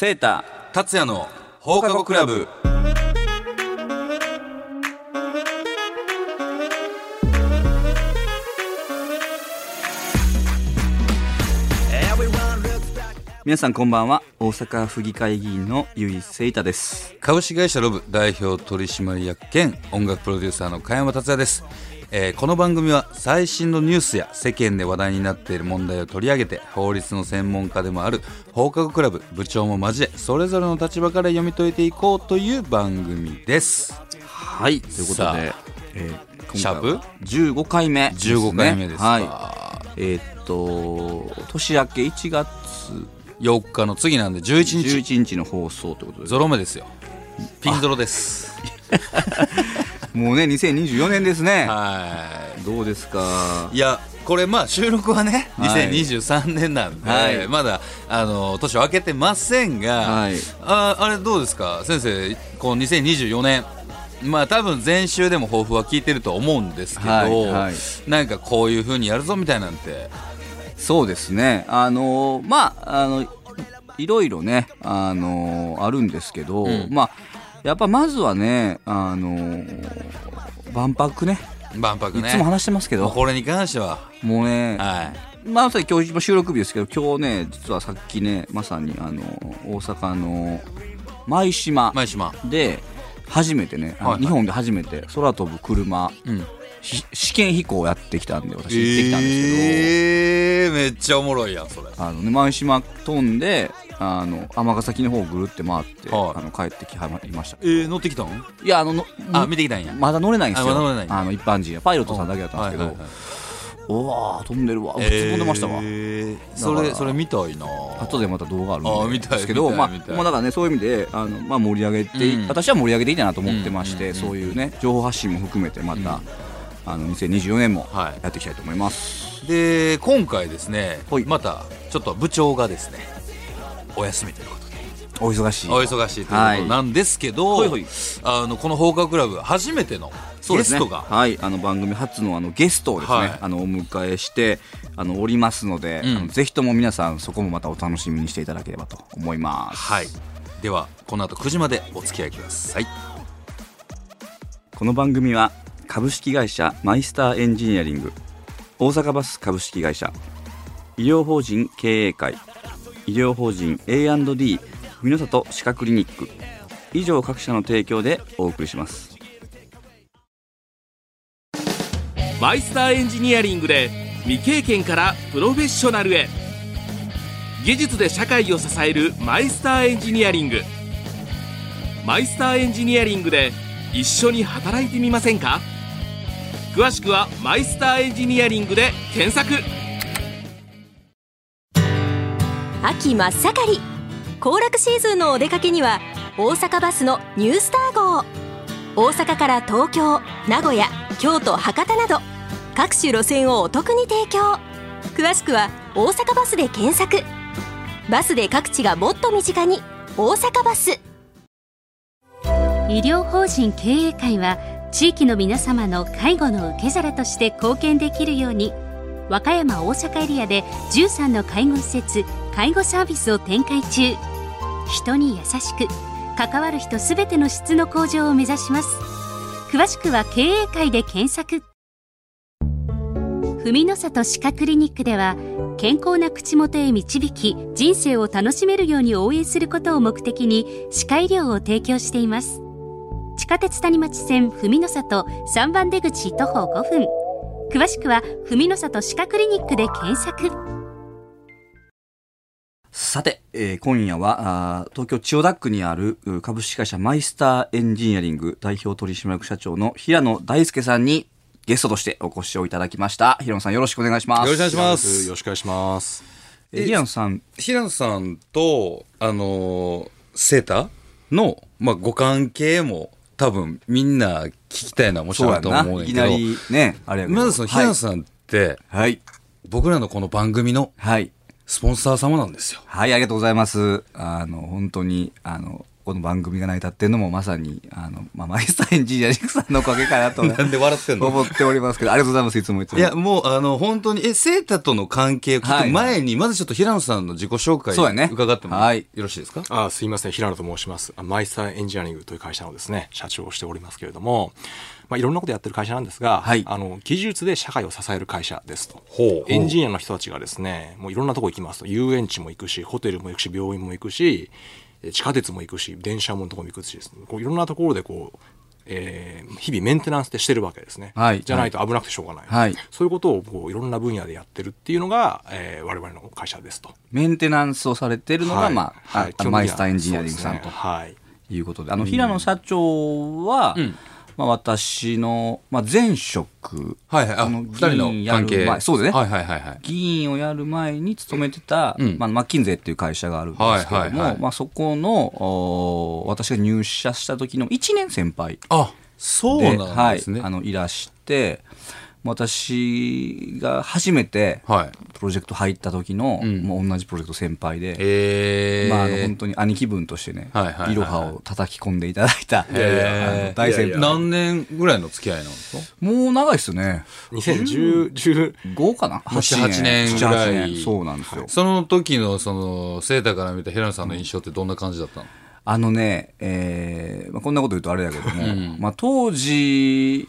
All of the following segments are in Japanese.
セータ達也の放課後クラブ。皆さんこんばんは。大阪府議会議員の由井セイタです。株式会社ロブ代表取締役兼音楽プロデューサーの加山達也です、えーこの番組は最新のニュースや世間で話題になっている問題を取り上げて法律の専門家でもある放課後クラブ部長も交えそれぞれの立場から読み解いていこうという番組です。はいということで、えーシャープ今回は15回目ですね。15回目ですか、はい。えーっと年明け1月4日の次なんで11日。11日の放送ということでゾロ目ですよ。ピンゾロです もうね2024年ですね。はい。どうですか？いやこれまあ収録はねはい。2023年なんで、はい。まだあの年を明けてませんが、はい。ああれどうですか？先生この2024年。まあ多分前週でも抱負は聞いてると思うんですけど、はいはい。なんかこういう風にやるぞみたいなんて。そうですね。あのまああのいろいろねあのあるんですけど、うん。まあやっぱまずはねあの万博ね。万博ね。いつも話してますけど。もうこれに関しては。もうね、はい。まあ、さに今日収録日ですけど今日ね実はさっきねまさにあの大阪の舞島前島。で初めてね、あのはいはい。日本で初めて空飛ぶ車うん。ひ試験飛行をやってきたんで私行ってきたんですけど、えー、めっちゃおもろいやんそれ。あのね舞島飛んであの尼崎の方をぐるって回って、はい。あの帰ってきはまりました。えー、乗ってきたん？いやあののあ見てきたんや。まだ乗れないんですよ。あの一般人パイロットさんだけだったんですけど、はいはいはい。おわー飛んでるわ。普通飛んでましたわ、えーそれそれ見たいな。後でまた動画あるあんですけどまあ見たい見たい。もうだからねそういう意味であの、まあ、盛り上げてい、うん。私は盛り上げていいかなと思ってまして、うんそういうね情報発信も含めてまた、あの2024年もはい。やっていきたいと思います、で今回ですねはい。またちょっと部長がですねお休みということで。お忙しい。お忙しいということなんですけど、はい。はいあのこの放課後クラブ初めてのゲストが、はい、あの番組初のあのゲストをですね、はい。あのお迎えしてあのおりますので、うん。あのぜひとも皆さんそこもまたお楽しみにしていただければと思います。はい。ではこの後9時までお付き合いください。この番組は株式会社マイスターエンジニアリング。大阪バス株式会社。医療法人経営会。医療法人 A&D 文の里歯科クリニック。以上各社の提供でお送りします。マイスターエンジニアリングで未経験からプロフェッショナルへ。技術で社会を支えるマイスターエンジニアリング。マイスターエンジニアリングで一緒に働いてみませんか？詳しくはマイスターエンジニアリングで検索。秋真っ盛り。行楽シーズンのお出かけには大阪バスのニュースター号。大阪から東京名古屋京都博多など各種路線をお得に提供。詳しくは大阪バスで検索。バスで各地がもっと身近に大阪バス。医療法人経営会は地域の皆様の介護の受け皿として貢献できるように和歌山大阪エリアで13の介護施設介護サービスを展開中。人に優しく関わる人すべての質の向上を目指します。詳しくは経営会で検索。文の里歯科クリニックでは健康な口元へ導き人生を楽しめるように応援することを目的に歯科医療を提供しています。下鉄谷町線文の里3番出口徒歩5分。詳しくは文の里歯科クリニックで検索。さて、えー今夜はあー東京千代田区にあるう株式会社マイスターエンジニアリング代表取締役社長の平野大輔さんにゲストとしてお越しをいただきました。平野さんよろしくお願いします。よろしくお願いします。よろしくお願いします。えー平野さん。平野さんとあのーセータの、まあ、ご関係も多分みんな聞きたいのはもちろと思うんいきだけどな。りねあれまずその平野さんって、はい。僕らのこの番組のはい。スポンサー様なんですよ。はい、ありがとうございます。あの、本当に、あの、この番組が成り立ってるのもまさに、あの、まあ、マイスターエンジニアリングさんのおかげかなと なんで笑ってんの？思っておりますけど、ありがとうございます、いつもいつも。いや、もう、あの、本当に、え、セータとの関係を聞く前に、まずちょっと平野さんの自己紹介そうやね伺ってもはいよろしいですか？あすいません、平野と申します。あマイスターエンジニアリングという会社のですね、社長をしておりますけれども、まあ、いろんなことやってる会社なんですが、はいあの、技術で社会を支える会社ですと。ほうエンジニアの人たちがですね、もういろんなとこ行きますと。遊園地も行くし、ホテルも行くし、病院も行くし、え地下鉄も行くし、電車ものとこも行くしですね、こういろんなところでこう、えー日々メンテナンスってしてるわけですね。はい。じゃないと危なくてしょうがない。はい。そういうことをこういろんな分野でやってるっていうのが、えー我々の会社ですと。メンテナンスをされてるのが、はい。まあ、はい。あマイスターエンジニアリングさんとね。はい。いうことで、あの、平野社長は、まあ、私の、まあ、前職、はいはい。あ、の二人の議員やる関係。前そうですねはいはいはいはい。議員をやる前に勤めてた、うんまあ、マッキンゼーっていう会社があるんですけども、はいはいはいまあ、そこのお私が入社した時の1年先輩あ、そうでなんですね。はい、あのいらして私が初めてはい。プロジェクト入った時の、ん。もう同じプロジェクト先輩で、えー。まあ、あの本当に兄貴分としてね、はいはいはいはい。いろはを叩き込んでいただいた、大先輩。何年ぐらいの付き合いなんですか？もう長いっすね。2010、10 5かな？7 8年。ぐらい。7 8年。そうなんですよ。その時の、その、セータから見た平野さんの印象ってどんな感じだったの？あのね、えーまあ、こんなこと言うとあれだけども、まあ、当時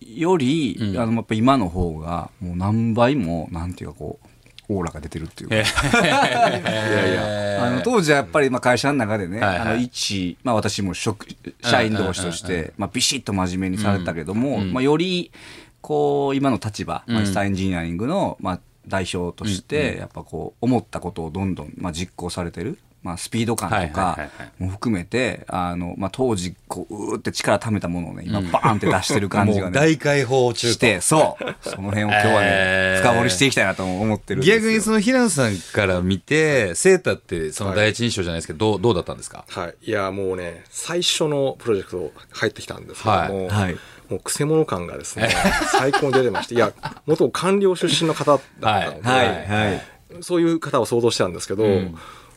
より、あのやっぱ今の方がもう何倍もなんていうかこうオーラが出てるっていうか、あの当時はやっぱりまあ会社の中でね、はいはい。あの一、まあ、私も職社員同士として、まあ、ビシッと真面目にされたけども、まあ、よりこう今の立場、まあ、スターエンジニアリングの、まあ、代表として、やっぱこう思ったことをどんどん、まあ、実行されてる。まあ、スピード感とはいはいかはいはい。も含めて、あの、まあ、当時、こう、うーって力貯めたものをね、今、バーンって出してる感じがね、もう大解放中として、そう。その辺を今日はね、えー。深掘りしていきたいなと思ってるんですよ。逆にその平野さんから見て、セータってその第一印象じゃないですけど、どう、どうだったんですか？はい。いや、もうね、最初のプロジェクト入ってきたんですけども、はい。はい。もうくせ者感がですね、最高に出てまして、いや、元官僚出身の方だったので、はい、はい。そういう方を想像してたんですけど、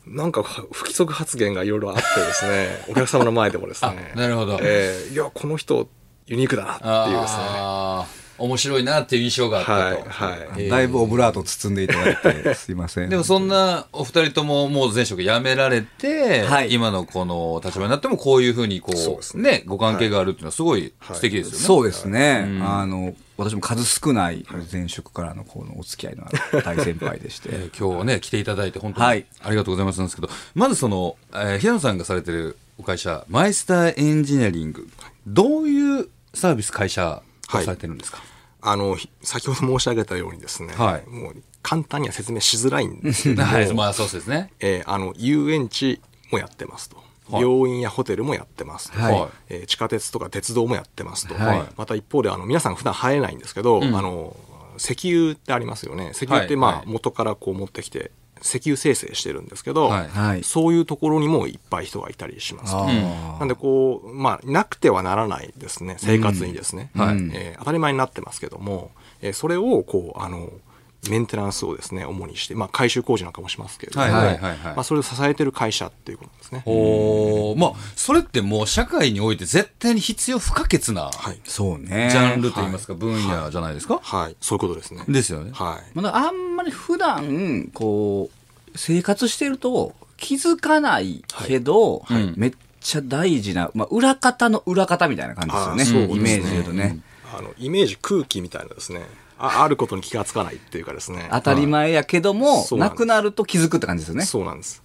なんか不規則発言がいろいろあってですね、お客様の前でもですね、なるほどえーいや、この人、ユニークだなっていうですね、面白いなっていう印象があったはい、と。はい。えーだいぶオブラート包んでいただいて、すいません。でもそんなお二人とももう前職辞められて、はい今のこの立場になってもこういうふうにこう、そうですね、ご関係があるっていうのはすごい素敵ですよね。そうですね。あの、私も数少ない前職からのこのお付き合いのある大先輩でして。えー今日はね、来ていただいて本当にはいありがとうございますなんですけど、まずその、えー平野さんがされてるお会社、マイスターエンジニアリング、どういうサービス会社をされてるんですか、あの、ひ先ほど申し上げたようにですね、はいもう簡単には説明しづらいんですけども、はい、まあそうですね。えーあの、遊園地もやってますと。はい。病院やホテルもやってますと、はい。えー地下鉄とか鉄道もやってますと、はい。また一方であの皆さん普段入れないんですけど、あの石油ってありますよね。石油ってまあ、はい。元からこう持ってきて石油生成してるんですけど、はい。はい。そういうところにもいっぱい人がいたりしますと。なんでこう、まあ、なくてはならないですね、生活にですね。はいえー当たり前になってますけども、えーそれを、こう、あの、メンテナンスをですね、主にして、まあ、改修工事なんかもしますけれども、はいはいはいはいまあ、それを支えてる会社っていうことですね。おーまあ、それってもう社会において絶対に必要不可欠なはい。そうね。ジャンルといいますか、分野じゃないですか、はい。そういうことですね。ですよね。はい。まだあんまり普段、こう、生活してると気づかないけど、はいうんめっちゃ大事な、まあ、裏方の裏方みたいな感じですよね。あーそうですねイメージで言うとね。あの、イメージ空気みたいなですね、ああることに気がつかないっていうかですね。当たり前やけども、そうなくなると気づくって感じですよね。そうなんです。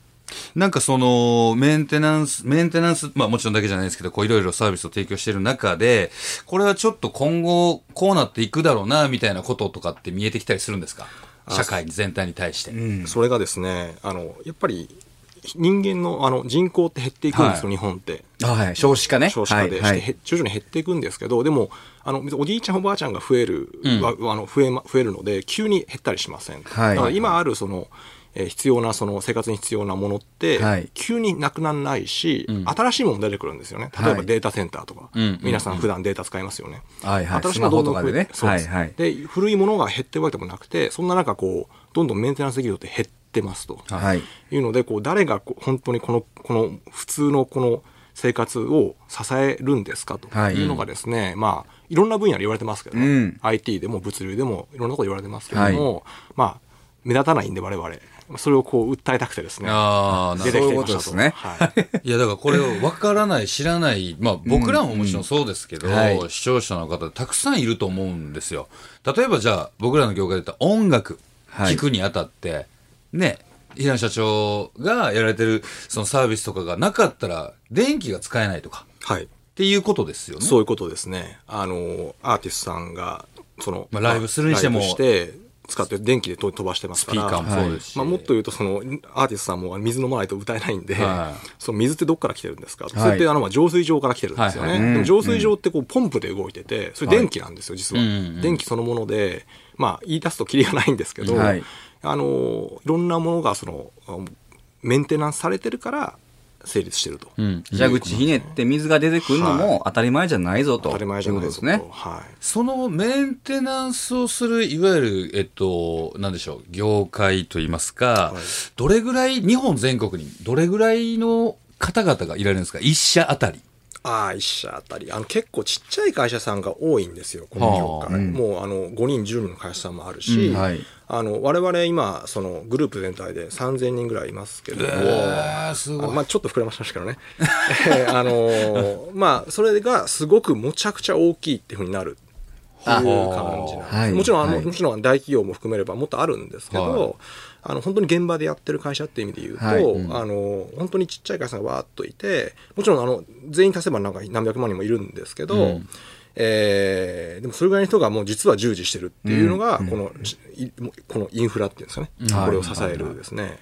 なんかその、メンテナンス、メンテナンス、まあもちろんだけじゃないですけど、こういろいろサービスを提供している中で、これはちょっと今後こうなっていくだろうな、みたいなこととかって見えてきたりするんですか？社会全体に対して。それがですね、あの、やっぱり、人間のあの人口って減っていくんですよ、はい日本って。はい。少子化ね。少子化で、はいはい徐々に減っていくんですけど、でも、あの、おじいちゃんおばあちゃんが増える、はあの増えま、増えるので、急に減ったりしません。はい。だから今ある、その、えー必要な、その生活に必要なものって、はい。急になくならないし、新しいもの出てくるんですよね。例えはいばデータセンターとか、ん皆さん普段データ使いますよね。はいはい。新しいものどんどん増えスマホとかでねはいはい。で、古いものが減ってるわけでもなくて、そんな中、こう、どんどんメンテナンス技術って減っってますと。はい。いうので、こう、誰がこう本当にこの、この普通のこの生活を支えるんですかとはい。いうのがですね、まあ、いろんな分野で言われてますけど、うん。IT でも物流でもいろんなこと言われてますけども、まあ、目立たないんで我々、それをこう訴えたくてですね、ああ、なる出ほど。てきてみましたと。そういうはい。いや、だからこれを分からない、知らない、まあ僕らももちろんそうですけど、うんはい。視聴者の方たくさんいると思うんですよ。例えばじゃあ、僕らの業界で言ったら音楽はい。聞くにあたって、ね、平野社長がやられてるそのサービスとかがなかったら、電気が使えないとか、はい。っていうことですよね。そういうことですね。あの、アーティストさんが、その、まあライブするにしてもして、使って電気で飛ばしてますから。もそうですし。まあ、もっと言うと、その、アーティストさんも水飲まないと歌えないんで、はいその水ってどっから来てるんですか、それってあの、まあ浄水場から来てるんですよね。はいはいでも浄水場ってこう、ポンプで動いてて、それ電気なんですよ、実は、電気そのもので、まあ、言い出すとキリがないんですけど、はいあの、いろんなものが、その、メンテナンスされてるから、成立してると。うん。蛇口ひねって水が出てくるのも当たり前じゃないぞと。当たり前じゃないですすいうことでねね。。はい。そのメンテナンスをする、いわゆる、えっと、なんでしょう、業界といいますか、はいどれぐらい、日本全国にどれぐらいの方々がいられるんですか？一社あたり。ああ、一社あたり。あの、結構ちっちゃい会社さんが多いんですよ、この業界。はあうんもう、あの、5人、10人の会社さんもあるし、うんはいあの、我々今、その、グループ全体で3000人ぐらいいますけども、えー、すごい。あまあ、ちょっと膨らましましたけどね。えーあのーまあ、それがすごくむちゃくちゃ大きいっていうふうになる。っていう感じなんです、はいもちろんあの、はいもちろん大企業も含めればもっとあるんですけど、はいあの本当に現場でやってる会社っていう意味で言うと、はい。うん。あの本当にちっちゃい会社がわーっといてもちろんあの全員足せばなんか何百万人もいるんですけど、うん。えーでもそれぐらいの人がもう実は従事してるっていうのが、この、いこのインフラっていうんですかね、はい。これを支えるですね。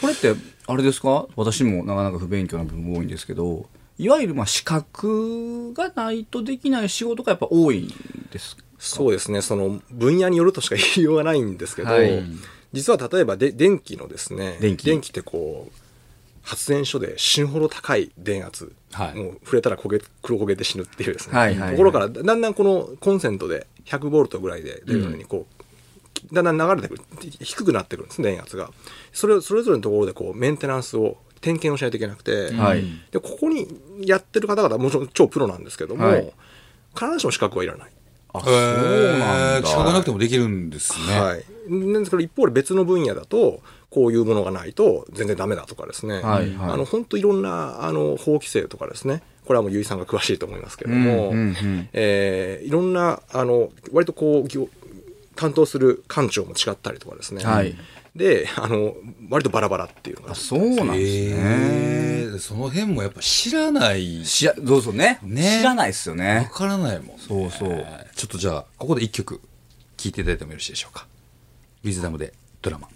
これって、あれですか？私もなかなか不勉強な部分多いんですけど、いわゆるまあ資格がないとできない仕事がやっぱ多いんですか？そうですね、その分野によるとしか言いようがないんですけど、はい実は例えばで電気のですね、電気。ってこう、発電所で死ぬほど高い電圧、はい。もう触れたら焦げ黒焦げて死ぬっていうですね、はいはいはい。ところからだんだんこのコンセントで100ボルトぐらいで出るようにこう、だんだん流れてくる低くなってくるんです電圧が。それそれぞれのところでこうメンテナンスを点検をしないといけなくて、はい。でここにやってる方々はもちろん超プロなんですけども、はい。必ずしも資格はいらない。あ、えー、資格なくてもできるんですね。はい。なんですけど一方で別の分野だと、こういうものがないと全然ダメだとかですね。はいはいあの、本当いろんな、あの、法規制とかですね。これはもうゆいさんが詳しいと思いますけれども、うんうんうんえーいろんな、あの、割とこう、業担当する官庁も違ったりとかですね。はいで、あの、割とバラバラっていうのがあそうなんですね。えー、その辺もやっぱ知らない、しや、どうぞね。ね知らないですよわね。からないもん、ね。そうそうちょっとじゃあ、ここで一曲聴いていただいてもよろしいでしょうか。ウィズダムでドラマ。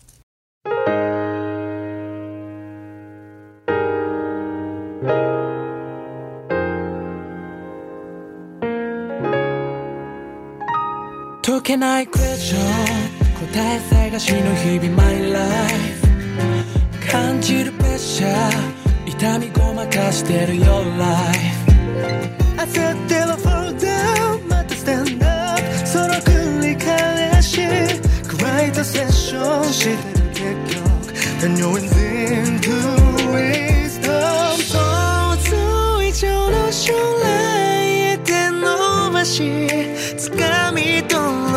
解けないクエスチョン答え探しの日々 My life 感じるプレッシャー痛みごまかしてる Your life ッションしてる結局 And you're into wisdom 想像以上の将来へ手伸ばし掴み取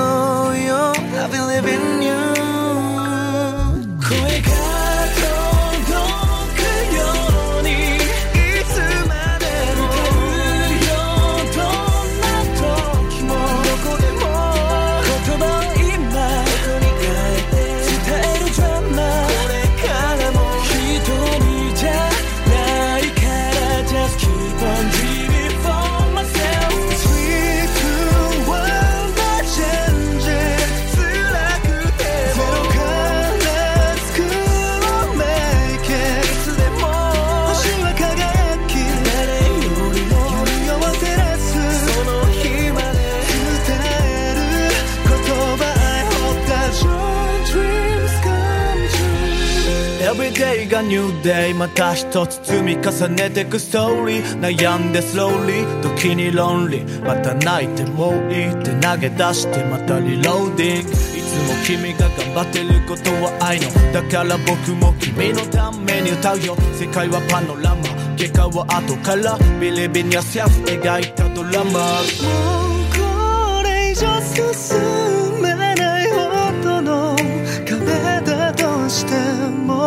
が New Day また一つ積み重ねてくストーリー。悩んで slowly 時に lonely また泣いてもういいって投げ出してまたリローディング。いつも君が頑張ってることは愛の。だから僕も君のために歌うよ。世界はパノラマ。結果は後から。ビリビリやセルフ描いたドラマ。もうこれ以上進め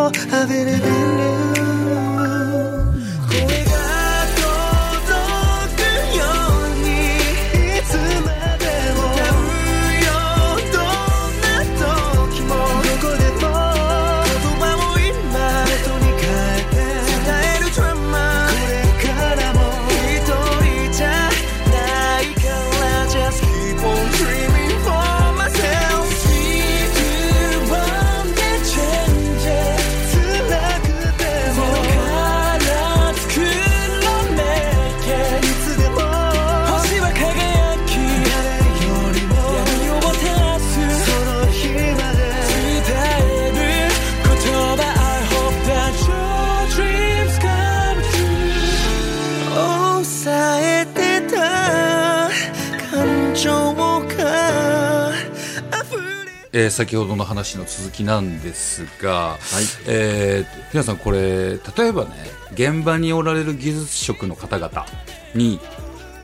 もえー先ほどの話の続きなんですが、えー皆さんこれ例えばね現場におられる技術職の方々に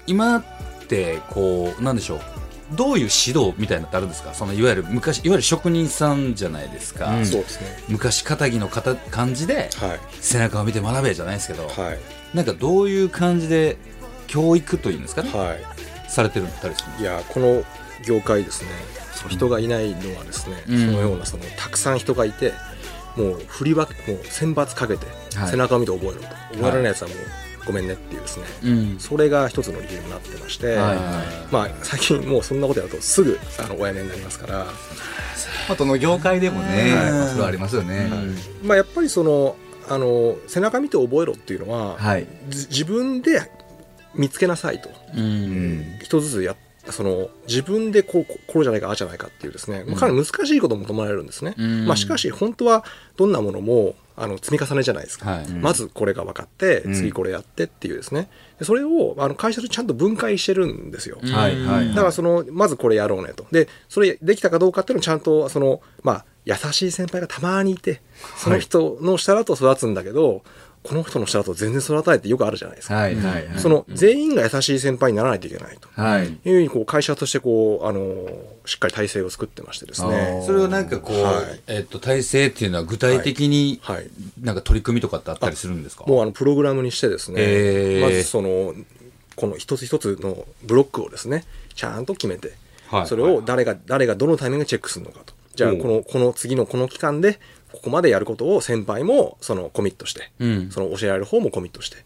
今ってこうなんでしょうどういう指導みたいなのってあるんですか？そのいわゆる昔いわゆる職人さんじゃないですか、そうですね。昔肩着の方感じではい。背中を見て学べじゃないですけど、はい。なんかどういう感じで教育というんですかね、はされてるんだったりするいやこの業界ですねその人がいないのはですね、うん。そのようなそのたくさん人がいてもう振り分けもう選抜かけて、はい。背中を見て覚えろと。覚えられないやつはもうごめんねっていうですね、うん。それが一つの理由になってまして、はいはいまあ最近もうそんなことやるとすぐあのお辞めになりますから、あとの業界でもね、はい。まあそれはありますよね。まあ、やっぱりそのあの背中見て覚えろっていうのは、はい。じ自分で見つけなさいと。うん。一つずつやその自分でこうここうじゃないかああじゃないかっていうですね、まあかなり難しいことも求められるんですね、うん。まあ、しかし本当はどんなものもあの積み重ねじゃないですか、はい。まずこれが分かってうん。次これやってっていうですね。でそれをあの会社でちゃんと分解してるんですよ、はいはいだからそのまずこれやろうねと。でそれできたかどうかっていうのをちゃんとそのまあ優しい先輩がたまにいてその人の下だと育つんだけど、この人の下だと全然育たないってよくあるじゃないですか、はいはいはい。その全員が優しい先輩にならないといけないと。はい。いうふうにこう会社としてこうあのしっかり体制を作ってましてですあねー。それはなんかこう、はい。えっと、体制っていうのは具体的に、はい。はいなんか取り組みとかってあったりするんですか？もうあのプログラムにしてですね、へー。まずそのこの一つ一つのブロックをですねちゃんと決めて、はい。それを誰が誰がどのタイミングでチェックするのかと。じゃあこのこの次のこの期間でここまでやることを先輩もそのコミットして、うん。その教えられる方もコミットして、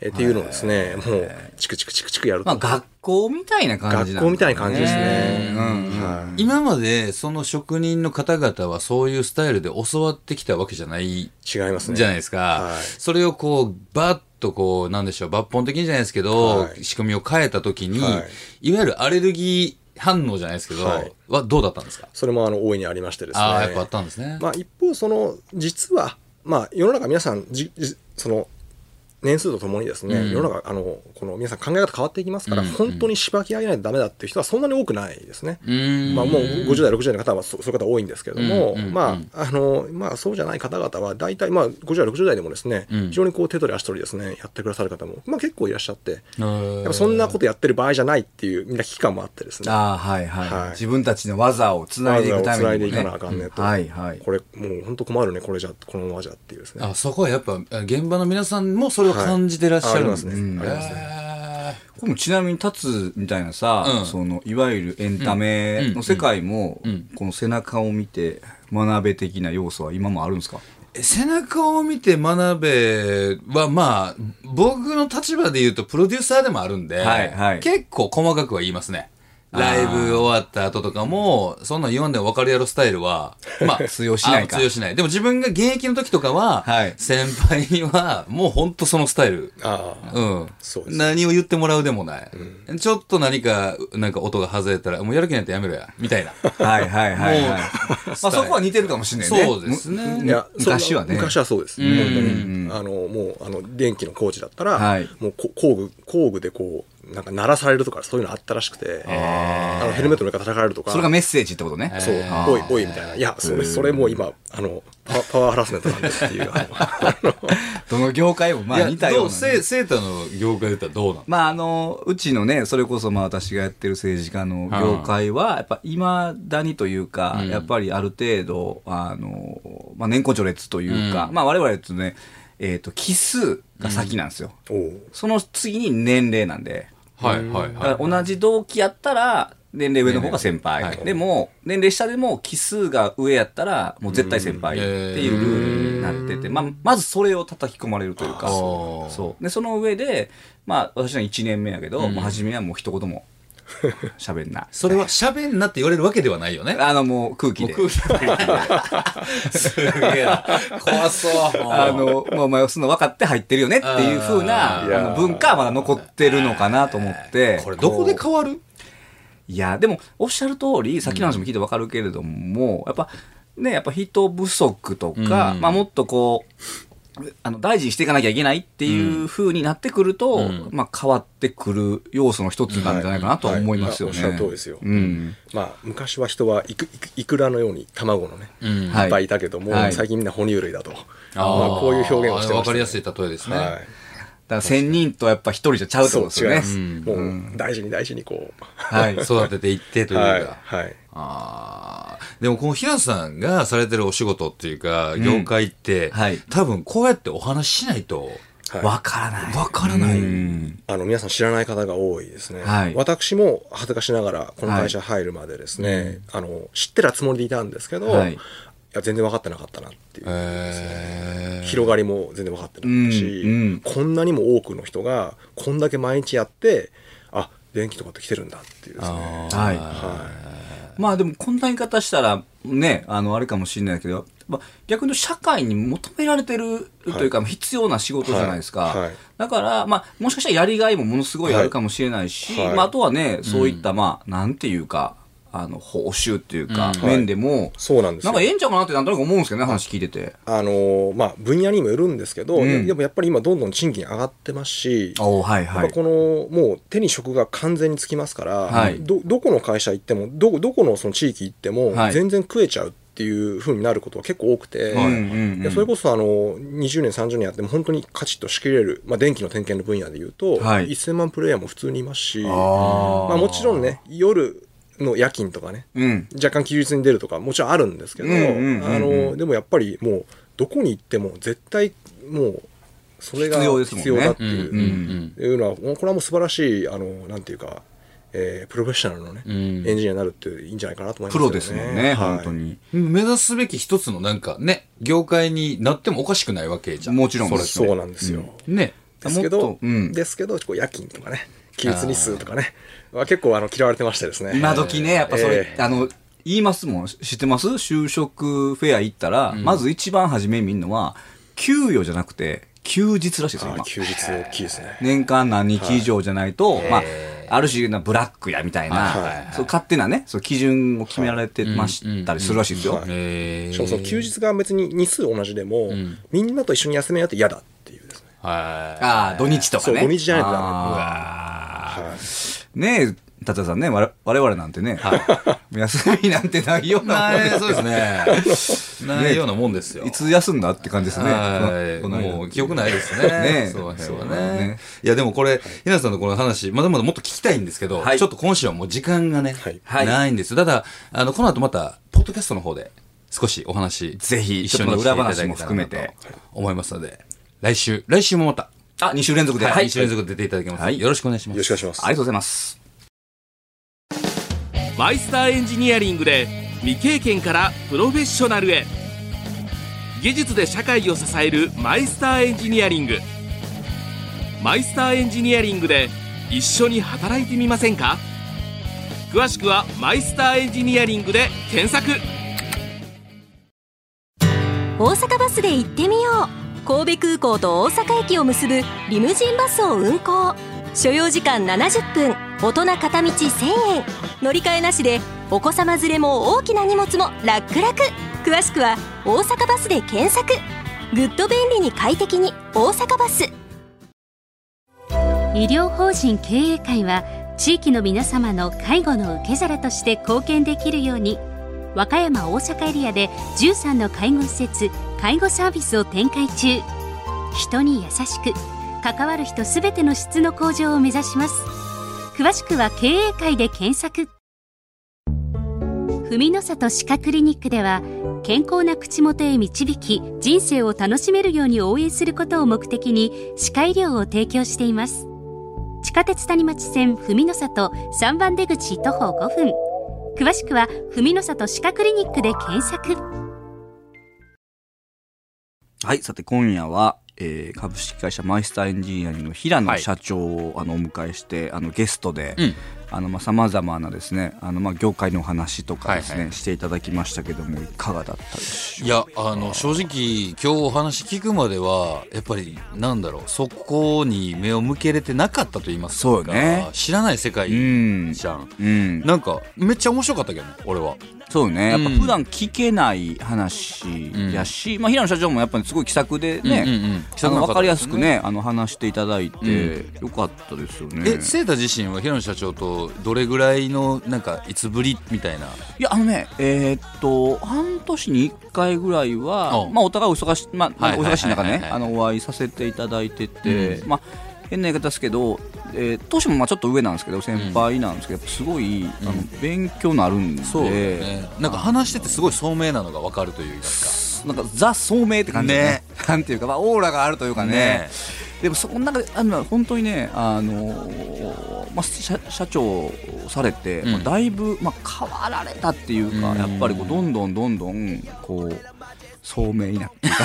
えっていうのをですねもうチクチクチクチクやると、まあ学校みたいな感じなん学校みたいな感じですね。今までその職人の方々はそういうスタイルで教わってきたわけじゃない違いますね。じゃないですか。はい。それをこう、バッとこう、なんでしょう、抜本的にじゃないですけど、はい。仕組みを変えたときに、はい。い、わゆるアレルギー反応じゃないですけど、ははいどうだったんですか？それもあの大いにありましてですね。ああ、やっぱあったんですね。まあ、一方その実は、まあ、世の中皆さんじじその年数とともにですね、うん。世の中あのこの皆さん考え方変わっていきますから、うん。本当にしばき上げないとダメだっていう人はそんなに多くないですね。うーん。まあ、もう50代60代の方はそそういう方多いんですけども、まああのまあ、そうじゃない方々は大体、まあ、50代60代でもですね、うん。非常にこう手取り足取りですねやってくださる方も、まあ、結構いらっしゃって、やっぱそんなことやってる場合じゃないっていうみんな危機感もあってですね。ああ、はいはい、はい。自分たちの技をつないでいくためにも、ね。技を繋いでいかなあかんねと。はいはい。これもう本当困るねこれじゃこのままじゃっていうですね。あそこはやっぱ、現場の皆さんもそれを感じてらっしゃるんですね。はいありこれもちなみに立つみたいなさ、うん。そのいわゆるエンタメの世界も、この背中を見て学べ的な要素は今もあるんですか？ー背中を見て学べは、まあ、僕の立場で言うとプロデューサーでもあるんで、はいはい。結構細かくは言いますね。ライブ終わった後とかも、そんなん言わんでも分かるやろスタイルは、まあ、通用しないかあ通用しない。でも自分が現役の時とかは、はい先輩には、もう本当そのスタイル。ああうん。そうです何を言ってもらうでもない。ちょっと何か、なんか音が外れたら、もうやる気なんてやめろや、みたいな。はいはいはいはい。まあそこは似てるかもしれないね。そうですねむいや昔はね。昔はそうです。うん本当に。あの、もう、あの、電気の工事だったら、はいもうこ工具、工具でこう、なんか鳴らされるとかそういうのあったらしくて、あのヘルメットの上から叩かれるとか。それがメッセージってことね。そう、おい、おい、みたいな。いや、それ、それもう今、あの、パパワーハラスメントなんですっていう。あ のどの業界もまあ似たようなね、セーターの業界で言ったらどうなのまああの、うちのね、それこそまあ私がやってる政治家の業界は、やっぱ未だにというか、やっぱりある程度、あの、まあ年功序列というか、まあ我々とね、えっ、と、奇数が先なんですよ。おう。その次に年齢なんで、はいはいはい。同じ同期やったら、年齢上の方が先輩。はいでも、年齢下でも奇数が上やったら、もう絶対先輩っていうルールになってて、まあ、まずそれを叩き込まれるというか、ーそう。で、その上で、まあ、私は1年目やけど、もう初めはもう一言も喋んない。それは喋んなって言われるわけではないよね。あの、もう空気で。空気すげえな。怖そう。あの、まあ、お前はその分かって入ってるよねっていう風な、ああーの文化はまだ残ってるのかなと思って。これどこで変わる？いや、でも、おっしゃる通り、さっきの話も聞いてわかるけれども、やっぱ、ね、やっぱ人不足とか、うんまあもっとこう、あの、大事にしていかなきゃいけないっていう風になってくると、んまあ変わってくる要素の一つなんじゃないかなとは思いますよね。はいはいおっしゃる通りですようん。まあ、昔は人はいくいくらのように卵のね、うんはいいっぱいいたけども、はい最近みんな哺乳類だと。あまあ、こういう表現をしてわかりやすい例えですね。はい。だから千人とやっぱ一人じゃちゃうってことですよね。そう。もう、大事に大事にこう。はい。育てていってというか。はい。はい。ああ。でもこの平野さんがされてるお仕事っていうか、業界って、はい多分こうやってお話ししないと、はいわからない。わからないうんあの、皆さん知らない方が多いですね。はい私も恥ずかしながら、この会社入るまでですね、あの、知ってたつもりでいたんですけど、はいい、や、全然分かってなかったなっていう。え広がりも全然分かってなかったし、うんうんこんなにも多くの人が、こんだけ毎日やって、あ、電気とかって来てるんだっていうですね。はい。はまあでもこんな言い方したらね、あの、あれかもしれないけど、まあ、逆に社会に求められてるというか、必要な仕事じゃないですか。はい。はい。だから、まあ、もしかしたらやりがいもものすごいあるかもしれないし、はい。はい。まあ、あとはね、そういった、まあ、なんていうか、あの、報酬っていうか、うん。面でも、そうなんですよ。なんかええんちゃうかなってなんとなく思うんですけどね、話聞いてて。あのーまあ、分野にもよるんですけど、うん。でもやっぱり今どんどん賃金上がってますし、おはいやっぱこのもう手に職が完全につきますから、はい。どどこの会社行ってもどどこのその地域行ってもはい。全然食えちゃうっていう風になることが結構多くて、うんうんうん。でそれこそあの20年30年やっても本当にカチッと仕切れる、まあ、電気の点検の分野でいうと、はい。1000万プレイヤーも普通にいますしあまあ、もちろんね夜の夜勤とかね。うん。若干休日に出るとかもちろんあるんですけど、でもやっぱりもうどこに行っても絶対もうそれが必要ですもんね。必要だっていう,、うんうんいうのはこれはもう素晴らしいあのなんていうか、えープロフェッショナルのね、ん。エンジニアになるっていいんじゃないかなと思いますよね。プロですもんね、はい。本当に。目指すべき一つのなんかね、業界になってもおかしくないわけじゃん。もちろんそれですね。そうなんですよ、ね。ですけどうん。ですけどこう夜勤とかね休日日数とかね。は結構あの嫌われてましてですね。今時ね、やっぱそれ、ええ。あの、言いますもん。知ってます？就職フェア行ったら、まず一番初め見るのは、給与じゃなくて、休日らしいですよ、今。あ休日大きいですね。年間何日以上じゃないと、まあ、ある種なブラックやみたいな、はい。そう勝手なね、そう基準を決められてましたりするらしいですよ。はい。えーしかもその休日が別に日数同じでも、みんなと一緒に休めようと嫌だっていうですね。はい。ああ、土日とかね。そう土日じゃないとダメねえ、達也さんね、我々なんてね、休みなんてないようなもんない、そうですね。ないようなもんですよ。いつ休んだって感じですね。はい。もう記憶ないですね。ねその辺はそうねね。いや、でもこれ、ひなさんのこの話、まだまだもっと聞きたいんですけど、はいちょっと今週はもう時間がね、ないんですよ。ただ、あの、この後また、ポッドキャストの方で、少しお話、ぜひ一緒に裏話も含めてと思いますので、来週、来週もまた、あ、2週連続で。はい、一週連続で出ていただきます。はい。よろしくお願いします。よろしくお願いします。ありがとうございます。マイスターエンジニアリングで未経験からプロフェッショナルへ。技術で社会を支えるマイスターエンジニアリング。マイスターエンジニアリングで一緒に働いてみませんか？詳しくはマイスターエンジニアリングで検索。大阪バスで行ってみよう神戸空港と大阪駅を結ぶリムジンバスを運行。所要時間70分。大人片道1000円。乗り換えなしでお子様連れも大きな荷物も楽々。詳しくは「大阪バス」で検索。ぐっと便利に快適に大阪バス。医医療法人経営会は地域の皆様の介護の受け皿として貢献できるように和歌山大阪エリアで13の介護施設介護サービスを展開中。人に優しく関わる人すべての質の向上を目指します。詳しくは経営会で検索。文の里歯科クリニックでは健康な口元へ導き人生を楽しめるように応援することを目的に歯科医療を提供しています。地下鉄谷町線文の里3番出口徒歩5分。詳しくは文の里歯科クリニックで検索。はい、さて今夜は、えー株式会社マイスターエンジニアリングの平野社長を、あのお迎えしてあのゲストで、うんさまざまなですねあのまあ業界のお話とかですね、はいはい。していただきましたけどもいかがだったでしょういやあの正直今日お話聞くまではやっぱりなんだろうそこに目を向けれてなかったと言いますか。そうよね。知らない世界うん。じゃん、うん、なんかめっちゃ面白かったけどね俺はそうね。やっぱうん。普段聞けない話やし、まあ、平野社長もやっぱりすごい気さくでね、うん分かりやすくねあの話していただいて、よかったですよね。えセータ自身は平野社長とどれぐらいのなんかいつぶりみたいな？いやあのねえーっと半年に1回ぐらいはおまあお互いお忙し,、まあまあ、お忙しい中ねあのお会いさせていただいてて、うまあ変な言い方ですけど、えー、年もまあちょっと上なんですけど先輩なんですけど、すごい、あの勉強になるんで。そうね。なんか話しててすごい聡明なのが分かるというか。なんかザ聡明って感じでね。ね。なんていうか、まあ、オーラがあるというかね。ね。でもその中であの本当にねあのーまあ、社社長されて、うん。まあ、だいぶ、まあ、変わられたっていうか、うん。やっぱりこうどんどんどんどんこう聡明になっていか。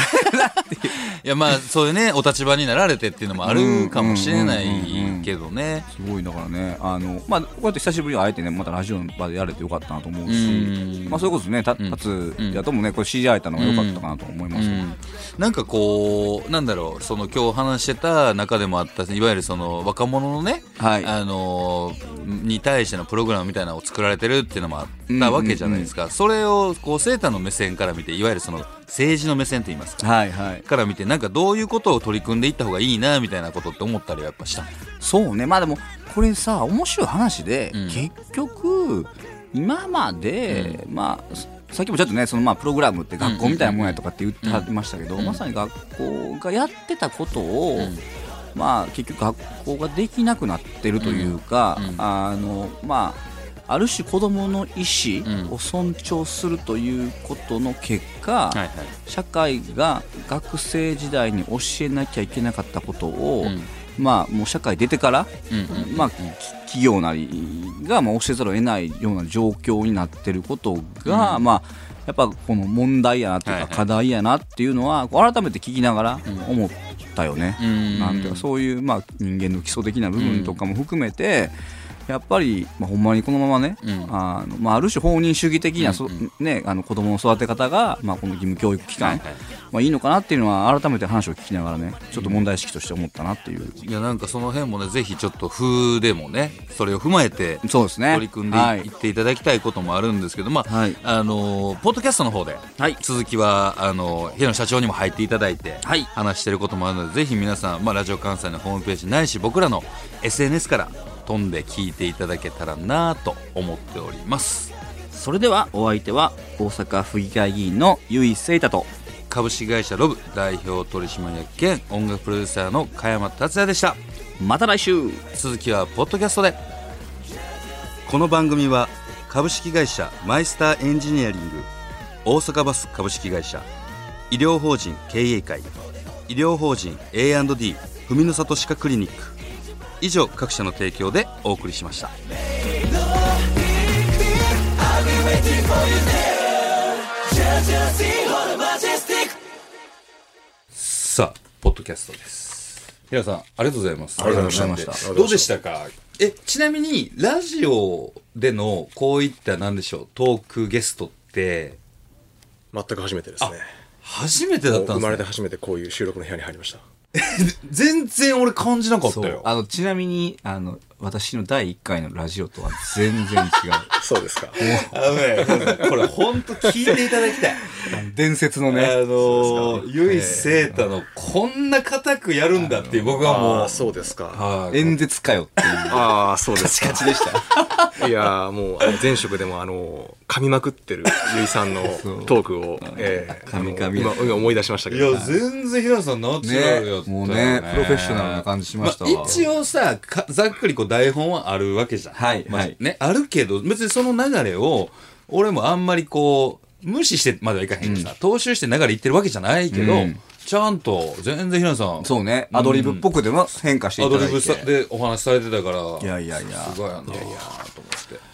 いやまあそういうねお立場になられてっていうのもあるかもしれないけどね。すごいだからね。あの、まあ、こうやって久しぶりに会えてねまたラジオの場でやれてよかったなと思うし、うん。まあ、それこそね。たん。達やともねこれ知り合えたのがよかったかなと思います、うん。なんかこうなんだろうその今日話してた中でもあったいわゆるその若者のね、はい。あのに対してのプログラムみたいなのを作られてるっていうのもあったわけじゃないですか、それをこうセーターの目線から見ていわゆるその政治の目線といいますか。はいはい。から見てなんかどういうことを取り組んでいった方がいいなみたいなことって思ったりはやっぱした？そうね。まあでもこれさ面白い話で、うん。結局今まで、まあささっきもちょっとねそのまあプログラムって学校みたいなもんやとかって言ってはりましたけど、うん。まさに学校がやってたことを、うん。まあ結局学校ができなくなってるというか、うん。うん。あのまあある種子どもの意うん。思を尊重するということの結果、はいはい。社会が学生時代に教えなきゃいけなかったことを、うん。まあもう社会出てから、うんうんまあ、き企業なりがまあ教えざるを得ないような状況になってることが、うん。まあやっぱこの問題やなっていうか課題やなっていうのは改めて聞きながら思ったよね。うん。なんていうかそういうまあ人間の基礎的な部分とかも含めて、やっぱり、まあ、ほんまにこのままね、うん。あのまあ、ある種放任主義的な、そうん。ね、あの子供の育て方が、まあ、この義務教育機関、はいはい。まあ、いいのかなっていうのは改めて話を聞きながらねちょっと問題意識として思ったなっていう、いやなんかその辺もねぜひちょっと風でもねそれを踏まえてそうですね。取り組んではい。いっていただきたいこともあるんですけど、まあ、はい。あのーポッドキャストの方で、はい。続きはあのー平野社長にも入っていただいて、はい。話してることもあるのでぜひ皆さん、まあ、ラジオ関西のホームページないし僕らの SNS から飛んで聞いていただけたらなと思っておりますそれではお相手は大阪府議会議員の由井聖太と株式会社ロブ代表取締役兼音楽プロデューサーの加山達也でしたまた来週続きはポッドキャストでこの番組は株式会社マイスターエンジニアリング大阪バス株式会社医療法人経営会医療法人 A&D 文の里歯科クリニック以上各社の提供でお送りしました。さあポッドキャストです。平さんありがとうございます。ありがとうございました。どうでした？か？えちなみにラジオでのこういったなんでしょうトークゲストって？全く初めてですね。初めてだったん生まれですねて初めてこういう収録の部屋に入りました 全然俺感じなかったよあのちなみにあの私の第1回のラジオとは全然違う。そうですか。あのね、これ本当聞いていただきたい。伝説のあね。の、ゆいせいたのこんな固くやるんだっていう僕はもう、あーそうですか。はい演説かよっていう。ああ、そうですか。でした。いやーもうあの前職でもあの噛みまくってるゆいさんの トークを、えー、噛み噛み。今今思い出しましたけいどや、全然平野さんナチュラルやったもうねプロフェッショナルな感じしましたわ。あ一応さ、かざっくりこう台本はあるわけじゃん。まあはい。はいね、あるけど、別にその流れを、俺もあんまりこう、無視してまではいかへんしさ、踏襲して流れいってるわけじゃないけど、うん。ちゃんと、全然平野さん、そうね。アドリブっぽくでも変化していアただいて。ドリブさでお話しされてたから、いやいやいや。すごいやなと思って。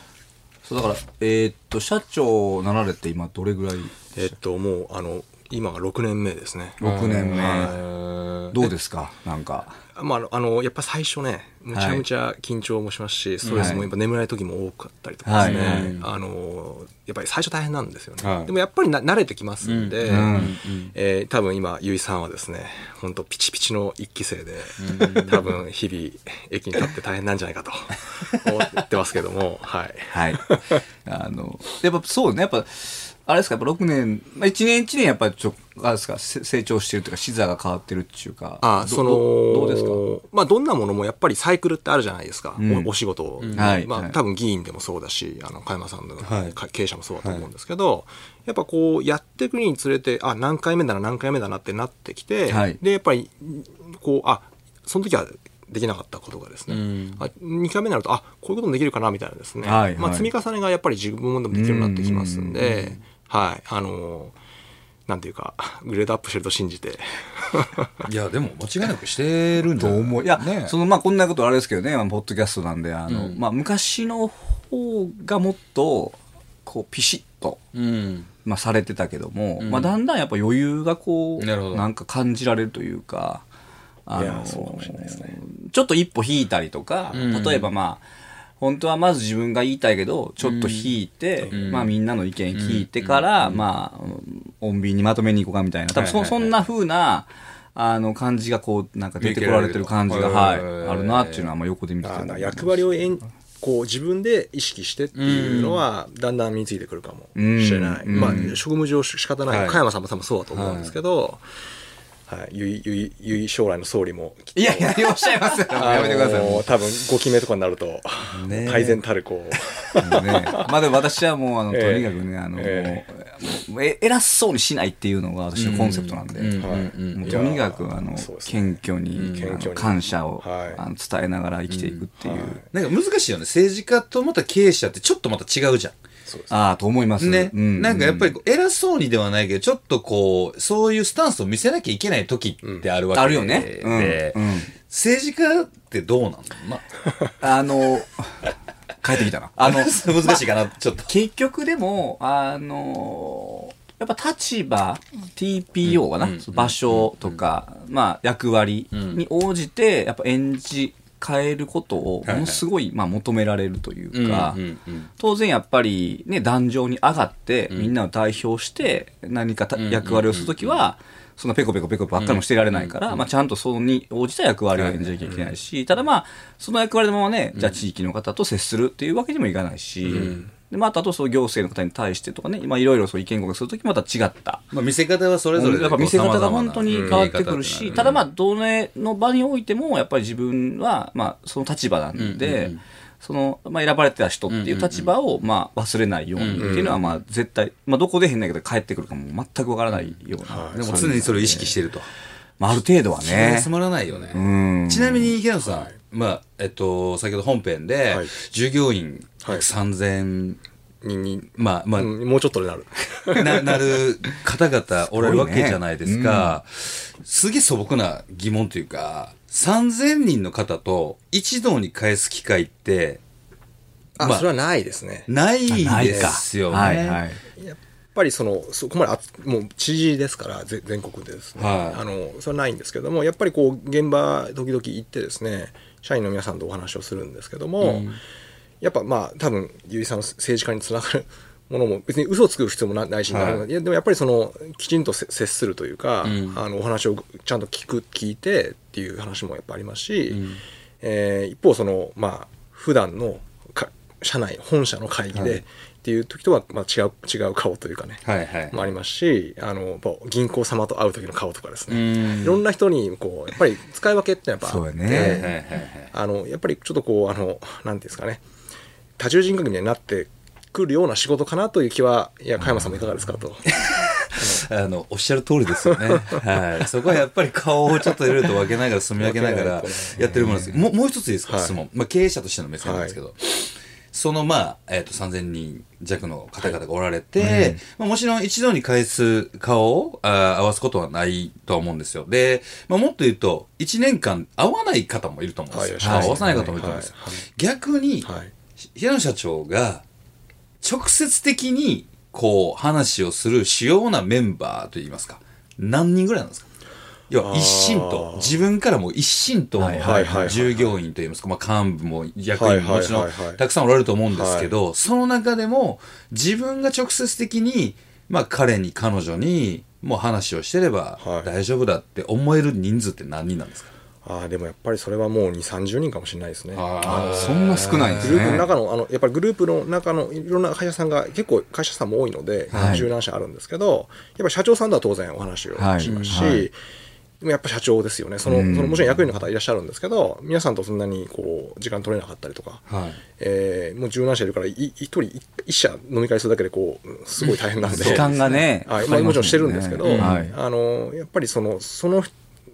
そうだから、えーっと、社長なられて今どれぐらいえっともうあの今が6年目ですね ?6 年目。目どうですか？なんか。まああのやっぱ最初ねむちゃむちゃ緊張もしますし、ストレスもやっぱ眠れない時も多かったりとかですね、はい。あのやっぱり最初大変なんですよね、はい。でもやっぱりな慣れてきますんで、んえー多分今ゆいさんはですね本当ピチピチの一期生で、多分日々駅に立って大変なんじゃないかと 思ってますけどもはい。はい。あの、やっぱそうね。やっぱ、あれですか、やっぱ6年、まあ、1年1年やっぱりちょ、あれですか、せ成長してるというか、視座が変わってるっていうか。どあそのどどうですか？まあどんなものもやっぱりサイクルってあるじゃないですか、うん。おお仕事。を、はいはいまあ多分議員でもそうだしあの加山さんのはい。か経営者もそうだと思うんですけど、やっぱこうやっていくにつれてあ何回目だな何回目だなってなってきて、はい。でやっぱりこうあその時はできなかったことがですね、あ2回目になるとあこういうこともできるかなみたいなですね、はいはい。まあ、積み重ねがやっぱり自分でもできるようになってきますんで、はい。あのなんていうか グレードアップしてると信じて。いや、でも間違いなくしてるんじゃない？と思う。いや、ね。その、まあ、こんなことあれですけどね、まあ、ポッドキャストなんで、あの、まあ、昔の方がもっと、こう、ピシッと、うん。まあ、されてたけども、まあ、だんだんやっぱ余裕がこう、なるほど。なんか感じられるというか、あいやそうかもしれないですね。ちょっと一歩引いたりとか、ん。例えばまあ、本当はまず自分が言いたいけど、ちょっと引いて、ん。まあみんなの意見聞いてから、まあ、穏便にまとめに行こうかみたいな、多分そ,、はいはい。はいそんな風な、あの感じがこう、なんか出てこられてる感じが、はい、はい。あるなっていうのは、まあ横で見ててあー思います。役割をえんこう自分で意識してっていうのはだんだん身についてくるかもしれない、うん。まあうん職務上仕方ない、はい。加山さんも多分そうだと思うんですけど、はいゆいゆいゆい将来の総理もいやいや、おっしゃいますよ。あやめてください。のー多分5期目とかになると、ね改善たるこうね、まあでも私はもうあの、ええ。とにかくね、あの、えもうえ偉そうにしないっていうのが私のコンセプトなんで、うん。はい。うん。もうとにかくあの、謙虚に、謙虚に。感謝を、はい。あの伝えながら生きていくっていう、なんか難しいよね。政治家とまた経営者ってちょっとまた違うじゃん。ああ、と思います。ね、うなんかやっぱり偉そうにではないけど、ちょっとこう、そういうスタンスを見せなきゃいけない時ってあるわけで、あるよね。うん。政治家ってどうなんの？まあの、帰ってきたな。あの、難しいかな、ちょっと。結局でも、あの、やっぱ立場、TPO かな、場所とか、まあ役割に応じて、やっぱ演じ変えることをものすごい、まあ求められるというか、当然やっぱりね、壇上に上がって、みんなを代表して何か役割をするときは、そのペコペコペコばっかりもしてられないから、まあちゃんとそれに応じた役割を演じなきゃいけないし、ただまあ、その役割のままね、じゃあ地域の方と接するっていうわけにもいかないし、でまあ、あとそう行政の方に対してとかね、まあいろいろそう意見交換するときまた違った。まあ見せ方はそれぞれでやっぱ見せ方が本当に変わってくるし、ただまあ、どれの場においても、やっぱり自分は、まあ、その立場なんで、その、まあ、選ばれてた人っていう立場を、まあ、忘れないようにっていうのは、まあ、絶対、まあ、どこで変だけど帰ってくるかも全くわからないような。でも常にそれを意識してると。まあ、ある程度はね。休まらないよね。うん。ちなみに、平野さん、まあ、えっと、先ほど本編で、はい従業員はい3000、にに、まあ、まあ、うんもうちょっとでなる。な、なる方々 おられるわけじゃないですか。すげえ素朴な疑問というか、3000人の方と一堂に返す機会って、あ、まあそれはないですね。ないないか。ですよね。はいはい。やっぱりそのそこまであつもう知事ですからぜ全国でですね、はいあのそれはないんですけどもやっぱりこう現場時々行ってですね社員の皆さんとお話をするんですけども、やっぱまあ多分ゆいさんの政治家につながるものも別に嘘をつく必要もなないし、はい。でもやっぱりそのきちんとせ接するというか、ん。あのお話をちゃんと聞く聞いてっていう話もやっぱありますし、えー一方そのまあ普段のか社内本社の会議で、はいっていう時とはまあ違う違う顔というかね、はいはい。もありますしあの銀行様と会う時の顔とかですうねん。いろんな人にこうやっぱり使い分けってやっぱあってね。はいはいやっぱりちょっとこうあのなんていうんですかね。多重人格みたいになってくるような仕事かなという気はいや加山さんもいかがですかと。あの、おっしゃる通りですよね。はい。そこはやっぱり顔をちょっといろいろと分けながら、住み分けながらやってるものです。けど、もうもう一ついいですか、はい。質問。まあ、経営者としての目線なんですけど、その、まあ、えっ、と、3000人弱の方々がおられて、まあ、もちろん一度に返す顔をあー合わすことはないとは思うんですよ。で、まあ、もっと言うと、1年間会わない方もいると思うんですよ。はい合わさない方もいると思うんですよ。はいはい逆に、はい平野社長が直接的にこう話をする主要なメンバーといいますか何人ぐらいなんですか？要は一心と自分からも一心とはいはいはい従業員といいますか、まあ、幹部も役はいはい員ももちろんはいはいたくさんおられると思うんですけど、その中でも自分が直接的に、まあ、彼に彼女にもう話をしてればはい。大丈夫だって思える人数って何人なんですか、ああでもやっぱりそれはもう2 3 0人かもしれないですね。あそんな少ないんですね。グループの中のあのやっぱりグループの中のいろんな会社さんが結構会社さんも多いので、はい。柔軟社あるんですけどやっぱり社長さんとは当然お話をはい。しますし、はいでもやっぱ社長ですよね。その,、うん。そのもちろん役員の方いらっしゃるんですけど皆さんとそんなにこう時間取れなかったりとか、はい。えーもう柔軟社いるからい一人一一社飲み会するだけでこうすごい大変なんで。時間がねはい。まあ、もちろんしてるんですけど、はい。あのやっぱりそのその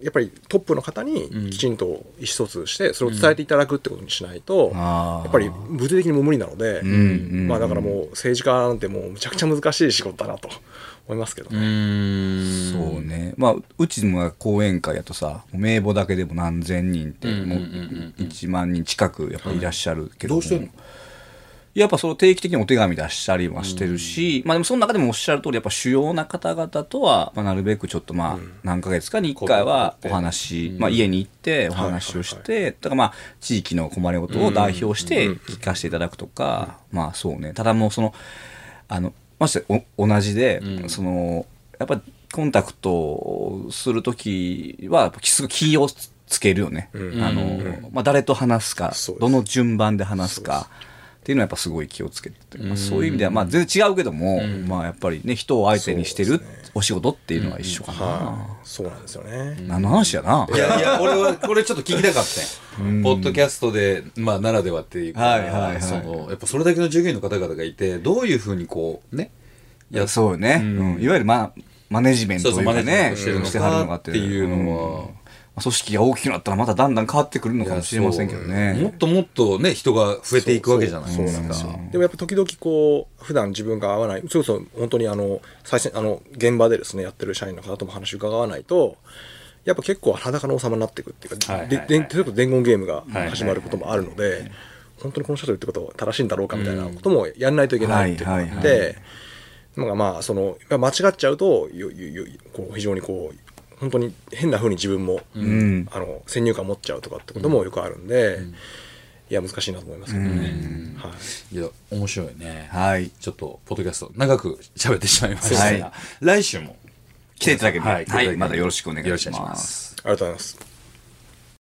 やっぱりトップの方にきちんと意思疎通してそれを伝えていただくってことにしないと、やっぱり物理的にも無理なので、ん。うん。まあだからもう政治家なんてもうむちゃくちゃ難しい仕事だなと思いますけどうね。そうね。まあ、うちも講演会やとさ、名簿だけでも何千人って、もう1万人近くやっぱいらっしゃるけども。どうしてんの？やっぱその定期的にお手紙出したりはしてるし、まあでもその中でもおっしゃる通り、やっぱ主要な方々とは、まあなるべくちょっとまあ、何ヶ月かに一回はお話、まあ家に行ってお話をして、だからまあ地域の困りごとを代表して聞かせていただくとか、まあそうね。ただもうその、あの、ましてお同じで、その、やっぱコンタクトをするときは、すごい気をつけるよね。あの、まあ誰と話すかどの順番で話すか。っていうのはやっぱすごい気をつけてて、まあ、そういう意味ではまあ全然違うけども、まあやっぱりね人を相手にしてるお仕事っていうのは一緒かな、はい、そうなんですよね。何の話やな、いやいや、俺は、これちょっと聞きたかったよ。ポッドキャストで、まあ、ならではっていうか、はいはいはい。その、やっぱそれだけの従業員の方々がいて、どういうふうにこう、ね、いやそうよね、うん。いわゆるまあマネジメントというかねしてるのしてはるのかっていうのは、組織が大きくなったらまただんだん変わってくるのかもしれませんけどね。もっともっとね、人が増えていくわけじゃないですか。でもやっぱ時々こう普段自分が会わない、それこそ本当にあの最先あの現場でですねやってる社員の方とも話を伺わないと。やっぱ結構裸の王様になっていくっていうか、はいはいはい。ででちょっと伝言ゲームがはい始まることもあるので、本当にこの人と言ってることは正しいんだろうかみたいなこともやらないといけないっていうのがあって、はいはいなんかまあその間違っちゃうとよよよこう非常にこう本当に変な風に自分も、ん。あの先入観持っちゃうとかってこともよくあるんで、いや難しいなと思いますけどね。はい。いや、面白いね。はい。ちょっと、ポッドキャスト、長く喋ってしまいました。が、はい。来週も、来ていただけてはい。はい、またよろしくお願いします。よろしくお願いします。ありがとうございます。